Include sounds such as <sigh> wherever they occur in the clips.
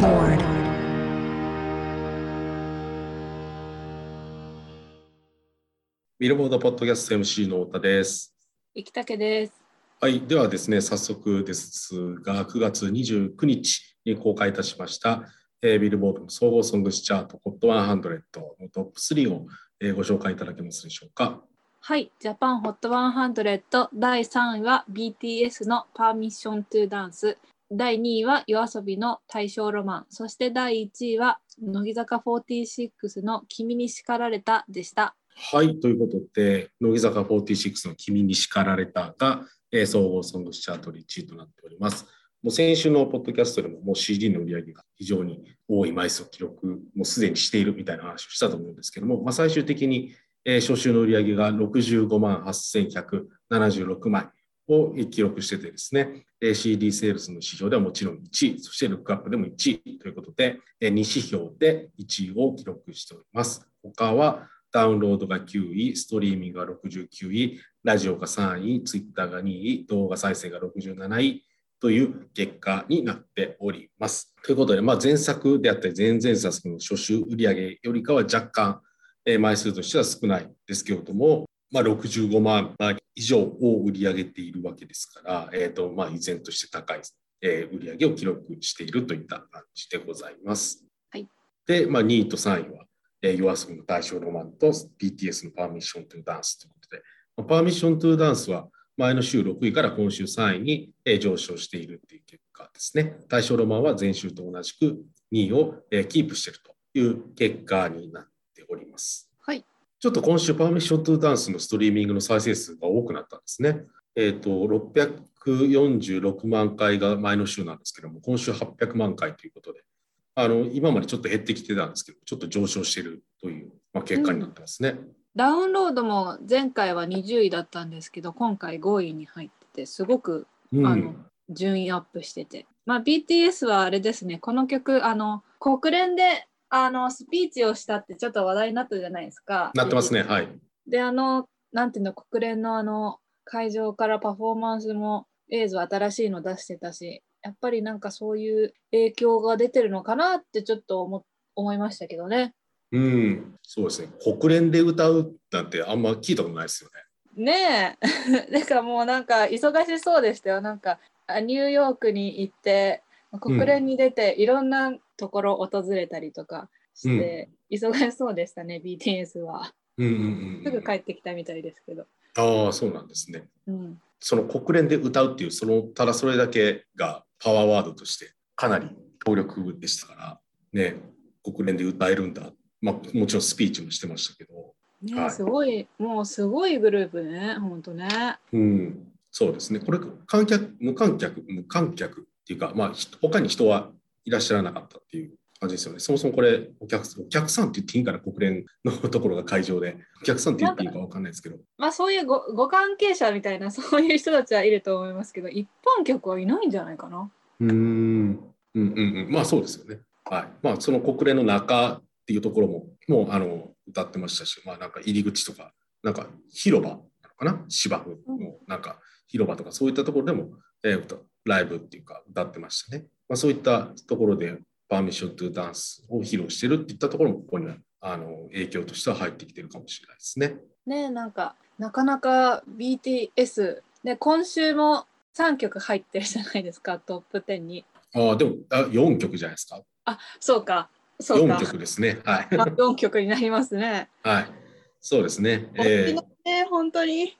Billboard. ビルボードポッドキャスト MC の太田です。生竹です。はい、ではですね、早速ですが、9月29日に公開いたしました、えービルボードの総合ソングスチャート HOT100 のトップ3を、えーご紹介いただけますでしょうか。はい、ジャパンホット100第3位は BTS の Permission to Dance、第2位は YOASOBI の大正ロマン、そして第1位は乃木坂46の君に叱られたでした。はい、ということで、乃木坂46の君に叱られたが、えー総合ソングスチャートで1位となっております。もう先週のポッドキャストでももう CD の売り上げが非常に多い枚数を記録、もうすでにしているみたいな話をしたと思うんですけども、まあ、最終的に、えー初週の売り上げが65万8176枚を記録しててですね、CD セールスの指標ではもちろん1位、そしてルックアップでも1位ということで、2指標で1位を記録しております。他はダウンロードが9位、ストリーミングが69位、ラジオが3位、ツイッターが2位、動画再生が67位という結果になっております。ということで、まあ、前作であったり前々作の初週売上よりかは若干、枚数としては少ないですけれども、まあ、65万枚以上を売り上げているわけですから、えーとまあ、依然として高い、えー売上を記録しているといった感じでございます。はいで、まあ、2位と3位は、えー、YOASOBI の大正ロマンと BTS のパーミッショントゥダンスということで、まあパーミッショントゥダンスは前の週6位から今週3位にえー上昇しているという結果ですね。大正ロマンは前週と同じく2位をえーキープしているという結果になっております。はい、ちょっと今週パーミッショントゥダンスのストリーミングの再生数が多くなったんですね。えっ、と、646万回が前の週なんですけども、今週800万回ということで、あの今までちょっと減ってきてたんですけど、ちょっと上昇しているという、まあ、結果になってますね。ダウンロードも前回は20位だったんですけど、今回5位に入ってて、すごくうんあの順位アップしてて、まあ、BTS はあれですねこの曲あの国連であのスピーチをしたってちょっと話題になったじゃないですか。なってますね、はい。であのなんていうの国連のあの会場からパフォーマンスも映像新しいの出してたしやっぱりなんかそういう影響が出てるのかなってちょっと思思いましたけどね。うん、そうですね。国連で歌うなんてあんま聞いたことないですよね。ねえ <laughs> なんかもうなんか忙しそうでしたよなんかあニューヨークに行って国連に出ていろんなところ訪れたりとかして、忙しそうでしたね BTS は。うんうんうん。すぐ帰ってきたみたいですけど、ああ、そうなんですね。うん、その国連で歌うっていう、そのただそれだけがパワーワードとしてかなり強力でしたから、ね、国連で歌えるんだ。まあ、もちろんスピーチもしてましたけど、ねはい。すごいもうすごいグループねほんとね。うん、そうですね。これ、観客、無観客、無観客っていうか、まあ、ひ他に人はいらっしゃらなかったっていう感じですよね。そもそもこれ、お客お客さんって言っていいんかな、国連のところが会場で。お客さんって言っていいか分かんないですけど。まあそういうごご関係者みたいな <laughs> そういう人たちはいると思いますけど一般客はいないんじゃないかなうーん、うんうんうん。まあ、そうですよね。はい。まあ、その国連の中っていうところも、もう、あの、歌ってましたし、まあ、なんか入り口とか、なんか広場なのかな？芝生の、なんか広場とか、そういったところでも、えー歌ライブっていうか、歌ってましたね。まあ、そういったところで、パーミッショントゥダンスを披露してるっていったところも、ここには、あの、影響としては入ってきてるかもしれないですね。ねえなんかなかなか BTS で今週も3曲入ってるじゃないですか <laughs> トップ10にああ、でも、あ4曲じゃないですか？あそうかそうか4曲ですね。はい。まあ4曲になりますね <laughs> はい。そうですね。えーね本当に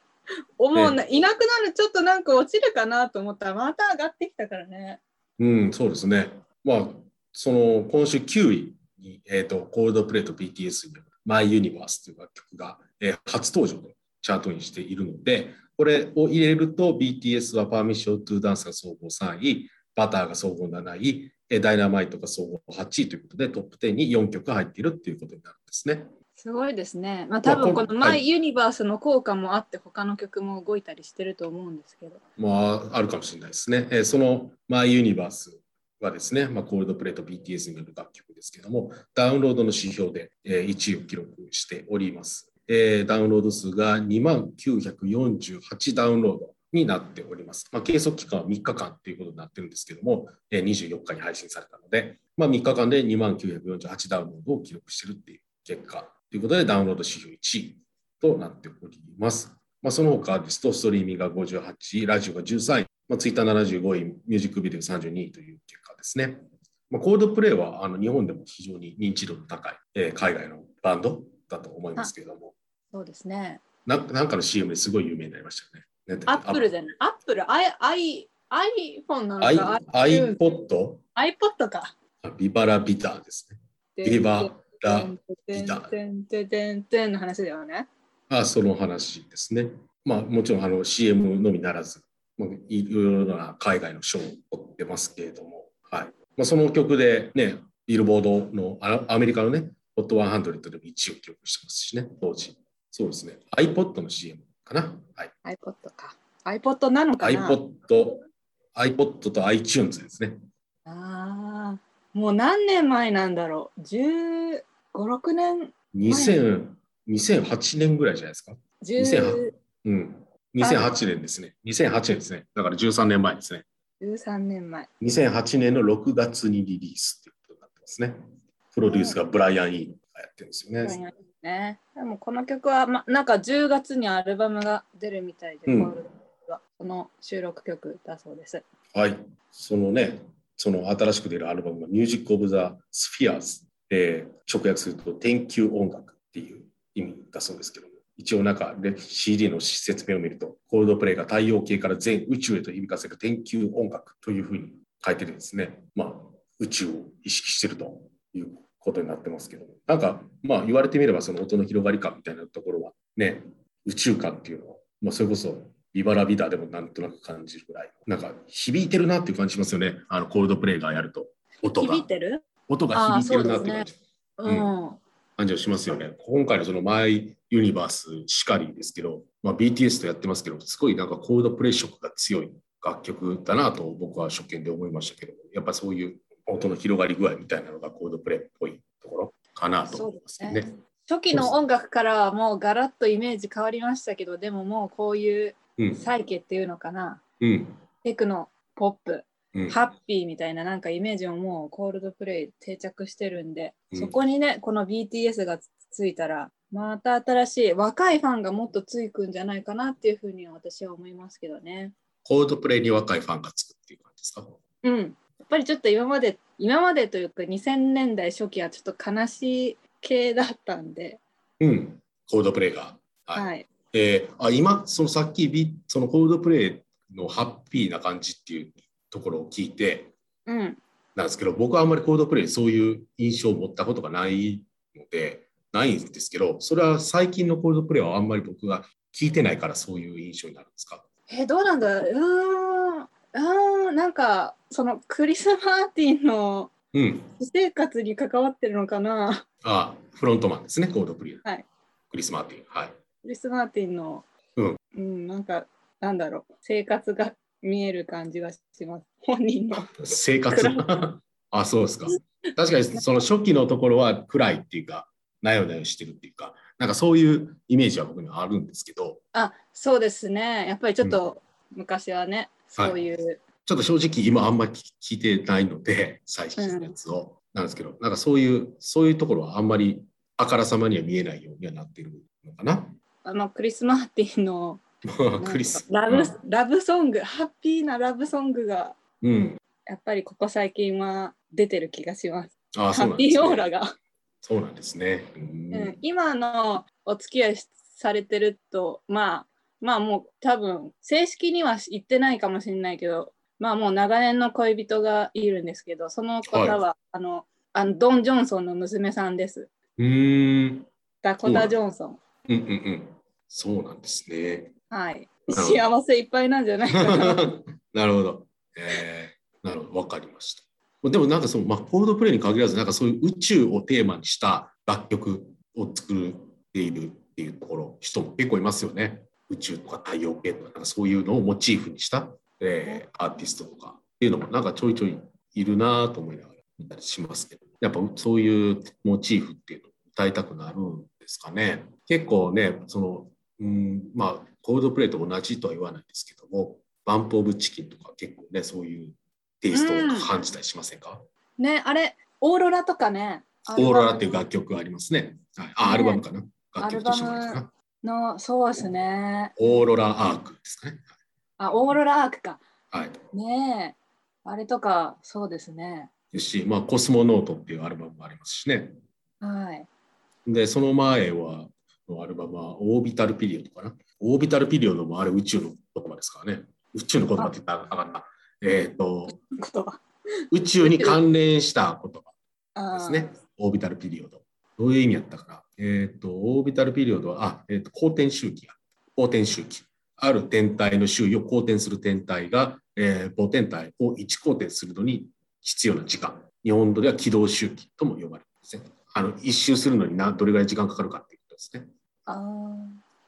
思うな、いなくなるちょっとなんか落ちるかなと思ったらまた上がってきたからねうん、そうですね。まあ、その今週9位に、えー、とコールドプレイと BTS による My Universe という楽曲が、えー初登場でチャートにしているので、これを入れると BTS は Permission to Dance が総合3位、バターが総合7位、えーダイナマイトが総合8位ということでトップ10に4曲入っているっていうことになるんですね。すごいですねまあ多分この「まあこん My Universe」の効果もあって他の曲も動いたりしてると思うんですけどまあ、あるかもしれないですね。えーその My Universe はですね、まあ、コールドプレイと BTS による楽曲ですけども、ダウンロードの指標で、えー1位を記録しております。えーダウンロード数が2万948ダウンロードになっております。まあ、計測期間は3日間ということになってるんですけども、24日に配信されたので、まあ、3日間で2万948ダウンロードを記録しているっていう結果ということで、ダウンロード指標1位となっております。まあ、その他ですと、ストリーミングが58位、ラジオが13位、まあ、ツイッター75位、ミュージックビデオ32位という結果ですね。まあ、コールドプレイはあの日本でも非常に認知度の高い、えー、海外のバンドだと思いますけれども。そうですね。ななんかの CM ですごい有名になりましたよね。アップルじゃない？アップル、アイ、アイ、iPhone なのか？iPod?iPod iPod か。ビバラビダですね。ビバラビター。てんてんてんてんの話だよね。あその話ですね。まあもちろんあの CM のみならず、まあ、いろいろな海外の賞を取ってますけれども、はいまあ、その曲でね、ビルボードのアメリカのね、HOT100 でも1位を記録してますしね、当時。そうですね。iPod の CM かな。はい、iPod か。iPod なのかな ?iPod、iPod と iTunes ですね。ああ、もう何年前なんだろう。15、6年2000 2008年ぐらいじゃないですか？2008, うん、2008年ですね。2008年ですね。だから13年前ですね。13年前。2008年の6月にリリースっていうことになってますね。プロデュースがブライアン・イーノがやってるんですよね。ね、でもこの曲は、ま、なんか10月にアルバムが出るみたいで、うん、この収録曲だそうです。はい、そのね、その新しく出るアルバムが Music of the Spheres で直訳すると天球音楽っていう意味だそうですけども、一応なんか CD の説明を見ると、コールドプレイが太陽系から全宇宙へと響かせる天球音楽というふうに書いてるんですね。まあ、宇宙を意識してるということになってますけども、なんか、まあ言われてみればその音の広がり感みたいなところはね、宇宙感っていうのは、まあそれこそビバラビダでもなんとなく感じるぐらい、なんか響いてるなっていう感じしますよね。あのコールドプレイがやると。音が。響いてる？音が響いてるなって感じ。ね、うん、うん。感じがしますよね。今回のそのマイユニバースしかりですけど、まあ、BTS とやってますけど、すごいなんかコードプレイ色が強い楽曲だなと僕は初見で思いましたけど、やっぱそういう音の広がり具合みたいなのがコードプレイっぽいところかなと思いますね。ね。初期の音楽からはもうガラッとイメージ変わりましたけど、でももうこういうサイケっていうのかな、うん、テクノ、ポップ、うん、ハッピーみたいななんかイメージももうコールドプレイ定着してるんで、うん、そこにねこの BTS がついたらまた新しい若いファンがもっとついくんじゃないかなっていうふうに私は思いますけどね。コールドプレイに若いファンがつくっていう感じですか？うん。やっぱりちょっと今まで今までというか2000年代初期はちょっと悲しい系だったんで。うん。コールドプレイが。はい。はい、えー、あ今そのさっきそのコールドプレイのハッピーな感じっていうところを聞いて、うん、なんですけど僕はあんまりコードプレイそういう印象を持ったことがないのでないんですけどそれは最近のコードプレイはあんまり僕が聞いてないからそういう印象になるんですか？えどうなんだ？うん。あなんかそのクリス・マーティンの私生活に関わってるのかな、うん、あフロントマンですねコードプレイ、はい、クリス・マーティンはい。クリス・マーティンの、うん、うん、なんかなんだろう。生活が見える感じがします。<laughs> 本人の。生活あ、そうですか。確かにその初期のところは暗いっていうか、なよなよしてるっていうか、なんかそういうイメージは僕にはあるんですけど。あ、そうですね。やっぱりちょっと昔はね、うん、そういう、はい、ちょっと正直今あんまり聞いてないので、最近のやつを。なんですけど、なんかそういう、そういうところはあんまりあからさまには見えないようにはなってるのかな。あのクリス・マーティンのクリスラブラブソングハッピーなラブソングが、うん、やっぱりここ最近は出てる気がします。あハッピーオーラが。そうなんですね。うん、今のお付き合いされてるとまあまあもう多分正式には言ってないかもしれないけどまあもう長年の恋人がいるんですけどその方は、はい、あのあのドン・ジョンソンの娘さんです。うんダコタ・ジョンソン。うんうんうん。そうなんですね。はい。幸せいっぱいなんじゃないかな。<laughs> なるほど。えー、なるほど、わかりました。でもなんかその、まあ、コードプレイに限らず、なんかそういう宇宙をテーマにした楽曲を作っているっていうところ、人も結構いますよね。宇宙とか太陽系とか、なんかそういうのをモチーフにした、えー、アーティストとかっていうのもなんかちょいちょいいるなと思いながら見たりしますけど、やっぱそういうモチーフっていうのを歌いたくなるんですかね。結構ね、そのうん、まあコールドプレイと同じとは言わないですけども、バンプ・オブ・チキンとか結構ね、そういうテイストを感じたりしませんか、ね、あれ、オーロラとかね。オーロラっていう楽曲がありますね。はい、あ、アルバムかな？楽曲としてもか？な。の、そうですね。オーロラアークですかね？あ、オーロラアークか。はい。ねえ。あれとか、そうですね。ですし、まあ、コスモノートっていうアルバムもありますしね。はい。で、その前は、のアルバムは、オービタルピリオドかな？オービタルピリオドもあれ宇宙の言葉ですからね。宇宙の言葉って言ったらあかんな。えっ、と、言葉。宇宙に関連した言葉ですね。オービタルピリオド。どういう意味やったかな。えっ、と、オービタルピリオドは、あ、えっ、と、公転周期や。公転周期。ある天体の周囲を公転する天体が、えー、母天体を1公転するのに必要な時間。日本語では軌道周期とも呼ばれるんですね。あの、一周するのになどれぐらい時間かかるかっていうことですね。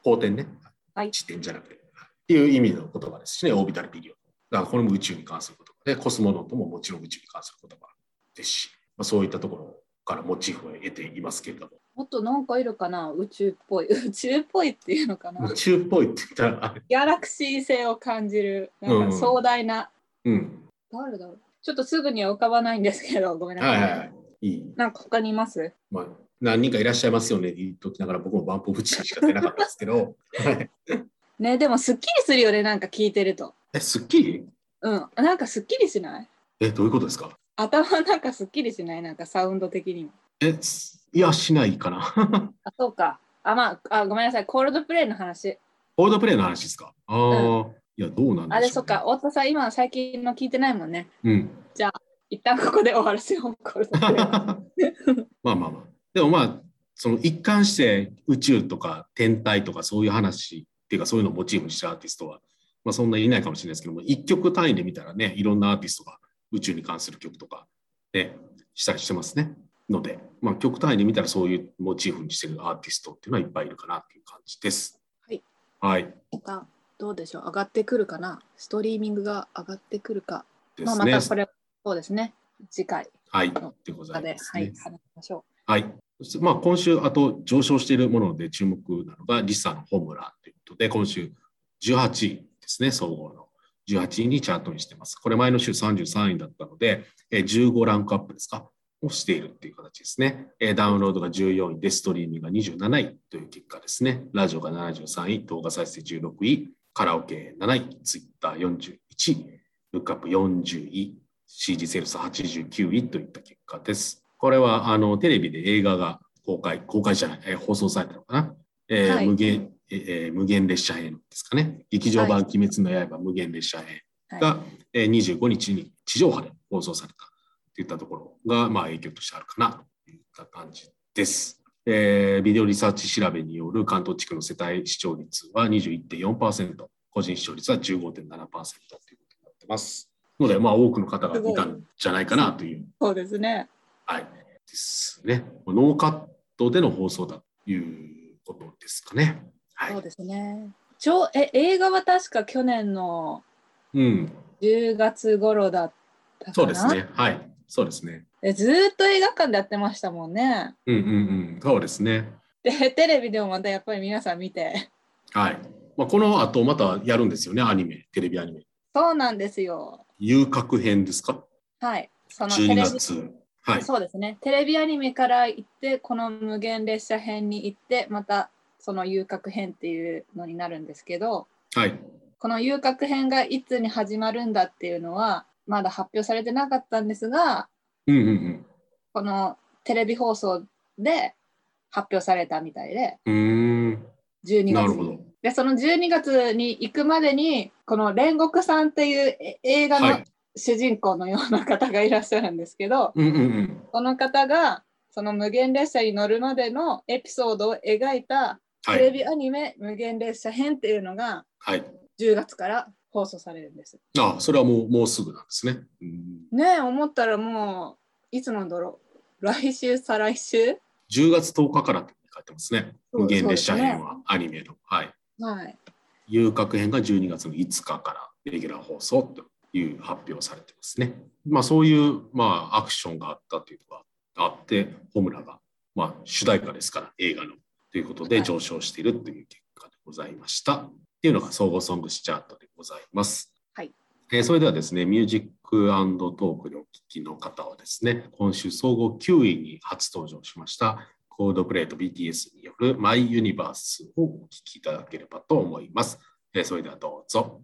公転ね。はい地点じゃなくて。っていう意味の言葉ですしね、オービタルピリオド。だからこれも宇宙に関する言葉で、コスモノートももちろん宇宙に関する言葉ですし、まあ、そういったところからモチーフを得ていますけれども、もっとなんかいるかな？宇宙っぽい。<laughs> 宇宙っぽいっていうのかな？宇宙っぽいって言ったら、ギャラクシー性を感じる。なんか壮大な。うん。誰だろう？ちょっとすぐには浮かばないんですけど、ごめんなさ。はいいはいはい。いい。なんか他にいます？まあ、何人かいらっしゃいますよねって言っときながら、僕もバンプオブチキンしか出なかったですけど、は <laughs> いね、でもすっきりするよね、なんか聞いてると。え、スッキリ？うん。なんかすっきりしない？え、どういうことですか？頭なんかすっきりしない？なんかサウンド的にも。え、すいや、しないかな。<laughs> あ、そうか。あ、まあ、あごめんなさい。コールドプレイの話。コールドプレイの話ですか？ああ、いや、どうなんでしょう、ね。あれ、そっか。太田さん、今最近の聞いてないもんね。うん。一旦ここで終わらせよう。<laughs> コールドプレイはまあまあまあ。でもまあ、その一貫して宇宙とか天体とかそういう話っていうかそういうのをモチーフにしたアーティストは、まあそんなにいないかもしれないですけども、一曲単位で見たらね、いろんなアーティストが宇宙に関する曲とかでしたりしてますね。ので、まあ曲単位で見たらそういうモチーフにしてるアーティストっていうのはいっぱいいるかなっていう感じです。はい。はい。またどうでしょう？上がってくるかな？ストリーミングが上がってくるか。まあ。またこれ、そうですね。次回はい。のでございます、ね。はい、話しましょはい。まあ今週、あと上昇しているもので注目なのがリサのホームランということで、今週18位ですね、総合の。18位にチャートにしてます。これ前の週33位だったので、15ランクアップですか？をしているっていう形ですね。ダウンロードが14位で、ストリーミングが27位という結果ですね。ラジオが73位、動画再生16位、カラオケ7位、ツイッター41位、ルックアップ40位、CD セールス89位といった結果です。これはあのテレビで映画が公開、公開じゃない、えー放送されたのかな。えーはい無限えーえー無限列車編ですかね。劇場版鬼滅の刃無限列車編う。が、えー25日に地上波で放送されたといったところが、まあ、影響としてあるかなといった感じです。えービデオリサーチ調べによる関東地区の世帯視聴率は21.4%、個人視聴率は15.7%ということになってます。ので、まあ、多くの方が見たんじゃないかなという、そうですね。はい、ですね。ノーカットでの放送だということですかね。はい。そうですね。ちょえ映画は確か去年のうん、10月頃だったかな？そうですね。はい。そうですね。えずーっと映画館でやってましたもんね。うんうんうん。そうですね。で、テレビでもまたやっぱり皆さん見て。はい。まあ、この後またやるんですよね、アニメ、テレビアニメ。そうなんですよ。遊郭編ですか？はい。そのテ12レビ月。はい。そうですね。テレビアニメから行って、この無限列車編に行って、またその遊郭編っていうのになるんですけど、はい。この遊郭編がいつに始まるんだっていうのは、まだ発表されてなかったんですが、うんうんうん。このテレビ放送で発表されたみたいで、うーん。12月に。なるほど。で、その12月に行くまでに、この煉獄さんっていうえ映画のはい。主人公のような方がいらっしゃるんですけど、うんうんうん。その方がその無限列車に乗るまでのエピソードを描いたはい。テレビアニメ無限列車編っていうのがはい。10月から放送されるんです。あ、それはもう、もうすぐなんですね。うんねえ、思ったらもういつなんだろう。来週、再来週？10月10日からって書いてますね。無限列車編は、アニメの。はい。はい。遊郭編が12月の5日からレギュラー放送という発表されてますね。まあそういう、まあ、アクションがあったというのがあって、ホムラが、まあ、主題歌ですから映画のということではい上昇しているという結果でございました。っていうのが総合ソングスチャートでございます。はい。えーそれではですね、ミュージックトークでお聞きの方はですね、今週総合9位に初登場しました、コールドプレイと BTS による My Universe をお聞きいただければと思います。えーそれではどうぞ。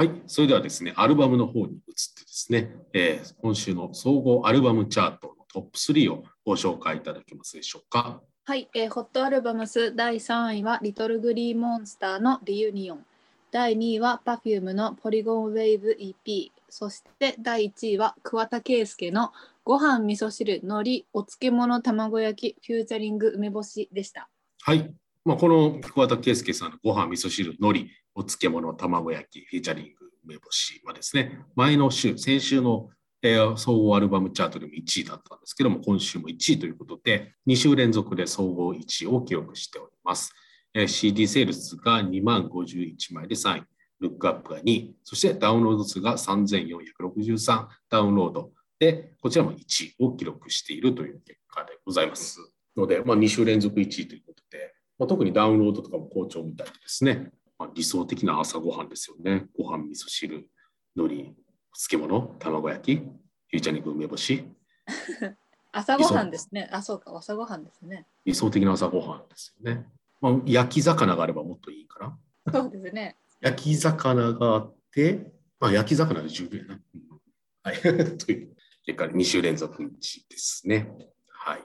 はい、それではですね、アルバムの方に移ってですね、えー今週の総合アルバムチャートのトップ3をご紹介いただけますでしょうか。はい、えーホットアルバムス第3位はリトルグリーンモンスターのリユニオン。第2位は Perfume のポリゴンウェイブ EP。そして第1位は桑田佳祐のご飯味噌汁海苔お漬物卵焼きフューチャリング梅干しでした。はい。まあ、この桑田佳祐さんのご飯、味噌汁、海苔、お漬物、卵焼き、フィーチャリング、梅干しはですね、前の週、先週の、えー総合アルバムチャートでも1位だったんですけども、今週も1位ということで、2週連続で総合1位を記録しております。えー CD セールスが2万51枚で3位、ルックアップが2位、そしてダウンロード数が3463ダウンロードで、こちらも1位を記録しているという結果でございます。ので、まあ、2週連続1位ということで、まあ、特にダウンロードとかも好調みたいですね、理想的な朝ごはんですよね。ご飯、味噌汁、海苔、漬物、卵焼き、フューチャリング梅干し、<laughs> 朝ごはんですね。あ、そうか、朝ごはんですね。理想的な朝ごはんですよね。まあ、焼き魚があればもっといいかな。そうですね。焼き魚があって、まあ、焼き魚で十分やな。うんはい。<laughs> という結果、2週連続1位ですね。はい。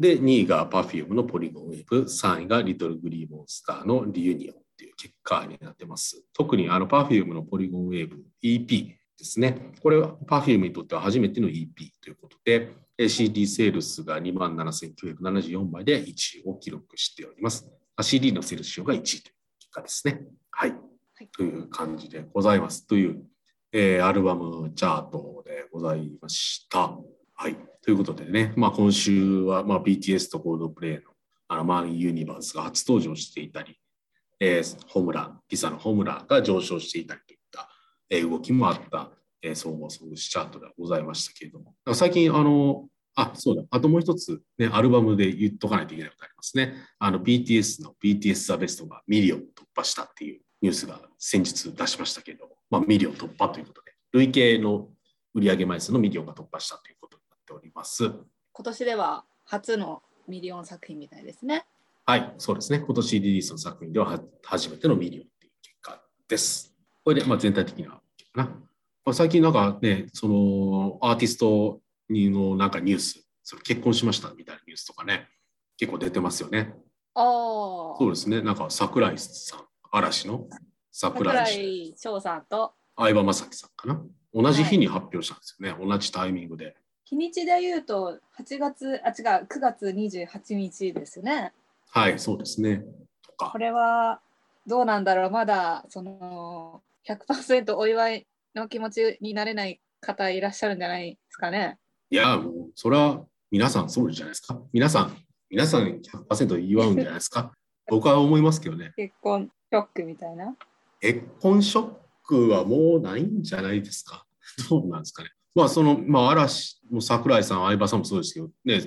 で、2位が Perfume のポリゴンウェーブ、3位がリトルグリーモンスターのリユニオンという結果になってます。特にあの Perfume のポリゴンウェーブ EP ですね。これは Perfume にとっては初めての EP ということで、えー CD セールスが27,974枚で1位を記録しております。あ CD のセールス賞が1位という結果ですね。はい。はいという感じでございます。という、えーアルバムチャートでございました。はい。ということでね、まあ、今週は、まあ、BTS とコードプレイのあのマン・ユニバースが初登場していたり、えーホームラン、リサのホームランが上昇していたりといった、えー動きもあった、えー総合ソングチャートではございましたけれども、最近、あの、あ、そうだ、あともう一つ、ね、アルバムで言っとかないといけないことありますね。あの、BTS の BTS ザベストがミリオン突破したっていうニュースが先日出しましたけれども、まあ、ミリオン突破ということで、累計の売上枚数のミリオンが突破したということになっております。今年では初のミリオン作品みたいですね。はい、そうですね。今年リリースの作品ではは初めてのミリオンという結果です。これで、まあ、全体的なかな。まあ、最近なんかね、そのアーティストにのなんかニュース、その結婚しましたみたいなニュースとかね、結構出てますよね。ああ。そうですね。なんか桜井さん、嵐の桜桜井井翔さんと相葉雅紀さんかな。同じ日に発表したんですよね。同じタイミングで。日にちで言うと8月あ違う9月28日ですね。はい、そうですね。こ。れはどうなんだろうまだその100%お祝いの気持ちになれない方いらっしゃるんじゃないですかね。いや、もう、それは皆さんそうじゃないですか。皆さん、皆さん100%祝うんじゃないですか。<laughs> 僕は思いますけどね。結婚ショックみたいな？結婚ショックはもうないんじゃないですか。どうなんですかね。まあ、その、まあ、嵐も桜井さん、相葉さんもそうですけど、ね、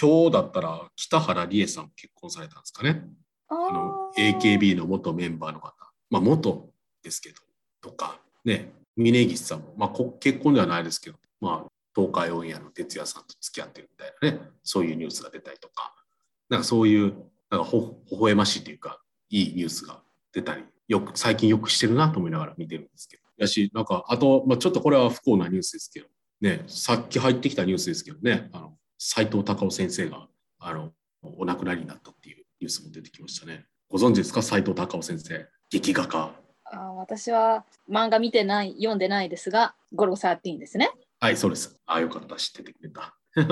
今日だったら北原理恵さんも結婚されたんですかね。あの AKB の元メンバーの方、まあ、元ですけど、とか、ね、峯岸さんも、まあ、こ結婚ではないですけど、まあ、東海オンエアの哲也さんと付き合ってるみたいなね、そういうニュースが出たりとか、なんかそういう、なんかほ微笑ましいというか、いいニュースが出たり、よく、最近よくしてるなと思いながら見てるんですけど。やし、なんか、あと、まあ、ちょっとこれは不幸なニュースですけど、ね、さっき入ってきたニュースですけどね、あの、斎藤隆夫先生が、あの、お亡くなりになったっていうニュースも出てきましたね。ご存知ですか？斎藤隆夫先生。劇画家。あー私は漫画見てない読んでないですがゴルゴ13ですね。はい、そうです。ああ、よかった。知っててくれた。<laughs>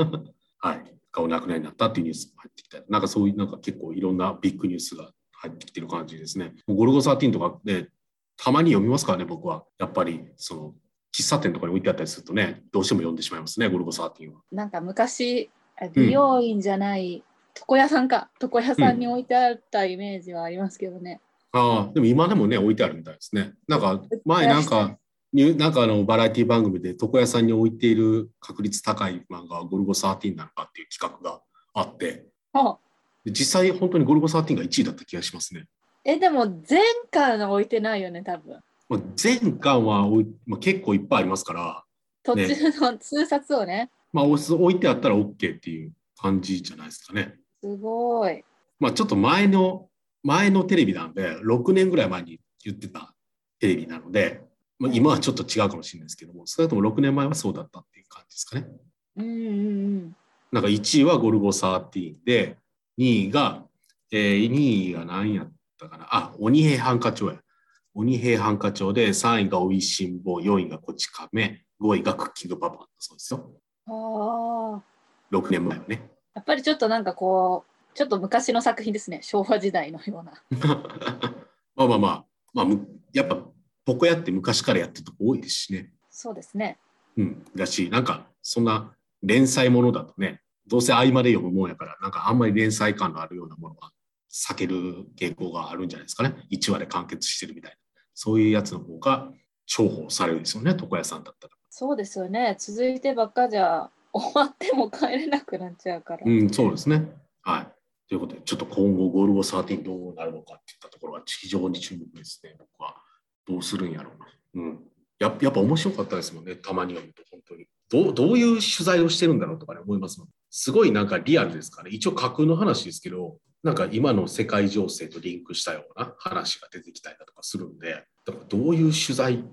はい。がお亡くなりになったっていうニュースも入ってきた。なんかそういう、なんか結構いろんなビッグニュースが入ってきてる感じですね。ゴルゴ13とかね、たまに読みますからね、僕は。やっぱり、その、喫茶店とかに置いてあったりするとね、どうしても読んでしまいますね、ゴルゴ13は。なんか昔あ美容院じゃない、床屋さんか床屋さんに置いてあったイメージはありますけどね。ああ、でも今でもね、置いてあるみたいですね。なんか、前なんか、になんかあのバラエティ番組で床屋さんに置いている確率高い漫画はゴルゴ13なのかっていう企画があって、あで実際本当にゴルゴ13が1位だった気がしますね。え、でも前巻は置いてないよね、多分。まあ、前巻はまあ、結構いっぱいありますから、途中の通冊をね。まあ、おす置いてあったら OK っていう感じじゃないですかね。すごい。まあ、ちょっと前の、前のテレビなんで、6年ぐらい前に言ってたテレビなので、まあ、今はちょっと違うかもしれないですけども、少なくとも6年前はそうだったっていう感じですかね。うんうんうん。なんか1位はゴルゴ13で、2位が、えー、2位が何やったかな。あ、鬼平犯科帳や。鬼平犯科帳で、3位がおいしんぼ、4位がこち亀、5位がクッキングパパだそうですよ。ああ。6年前はね。やっぱりちょっとなんかこう、ちょっと昔の作品ですね。昭和時代のような。<laughs> まあまあまあ、まあ、むやっぱ、ポコヤって昔からやってるとこ多いですしね。そうですね。うん。だし、なんか、そんな連載ものだとね、どうせ合間で読むもんやから、なんかあんまり連載感のあるようなものは避ける傾向があるんじゃないですかね。1話で完結してるみたいな。そういうやつの方が重宝されるですよね、床屋さんだったら。そうですよね。続いてばっかじゃ終わっても帰れなくなっちゃうから。うん、そうですね。はい。ということで、ちょっと今後、ゴルゴ13どうなるのかっていったところは非常に注目ですね、僕は。どうするんやろうな。うん。ややっぱ面白かったですもんね、たまに読むと、本当に。どうどういう取材をしてるんだろうとかね、思いますもん。すごいなんかリアルですかね。一応架空の話ですけど、なんか今の世界情勢とリンクしたような話が出てきたりだとかするんで、だからどういう取材、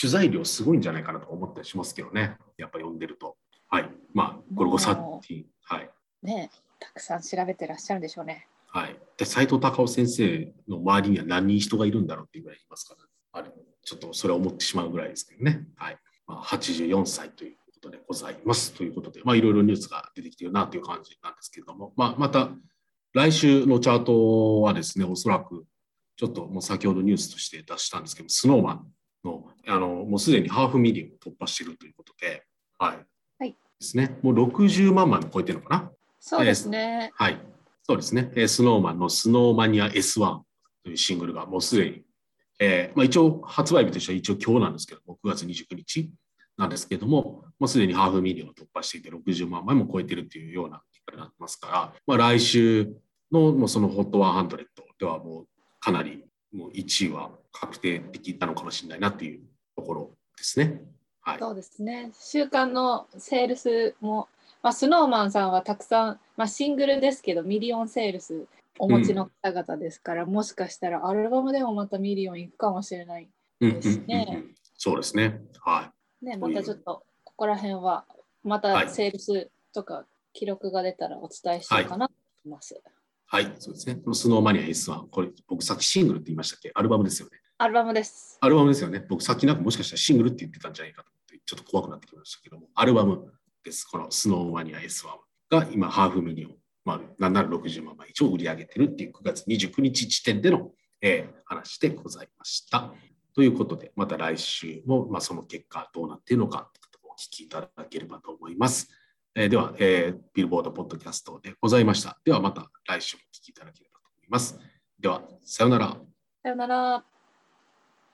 取材量すごいんじゃないかなと思ったりしますけどね。やっぱ読んでると。はい。まあ、ゴルゴ13。はい。ねたくさん調べてらっしゃるんでしょうね。はい。で、斎藤隆夫先生の周りには何人人がいるんだろうっていうぐらいいますから、あれ、ちょっとそれを思ってしまうぐらいですけどね。はい。まあ、84歳ということでございます。ということで、まあ、いろいろニュースが出てきてるなという感じなんですけれども、まあ、また、来週のチャートはですね、おそらく、ちょっともう先ほどニュースとして出したんですけど、 Snow Man の、あの、もうすでにハーフミリオンを突破しているということで、はい。はいですね。もう60万枚も超えてるのかな？そうですね。はい。そうですね。えースノーマンのスノーマニア S1 というシングルがもうすでに、えーまあ、一応発売日としては一応今日なんですけども、9月29日なんですけども、もうすでにハーフミリオンを突破していて60万枚も超えているというような結果になってますから、まあ、来週のもうその HOT100 ではもうかなりもう1位は確定的なのかもしれないなっていうところですね。はい。そうですね。週間のセールスも、まあ、 Snow Man さんはたくさん、まあ、シングルですけど、ミリオンセールスお持ちの方々ですから、もしかしたらアルバムでもまたミリオンいくかもしれない。うんうんうんですねうんそうですね。はい。ね、またちょっとここら辺は、まはいたセールスとか記録が出たらお伝えしようかなと思います。はい、そうですね。この Snow Mania S1、これ、僕さっきシングルって言いましたっけ？アルバムですよね。アルバムです。アルバムですよね。僕さっきなんかもしかしたらシングルって言ってたんじゃないかと思って、ちょっと怖くなってきましたけども、アルバムです。この Snow Mania S1 が今、ハーフミリオン、まあ、なんなら60万枚以上売り上げてるっていう9月29日時点での、えー話でございました。ということで、また来週も、まあ、その結果どうなっているのか、お聞きいただければと思います。えーでは、えービルボードポッドキャストでございました。ではまた来週もお聞きいただければと思います。では、さようなら。さよなら。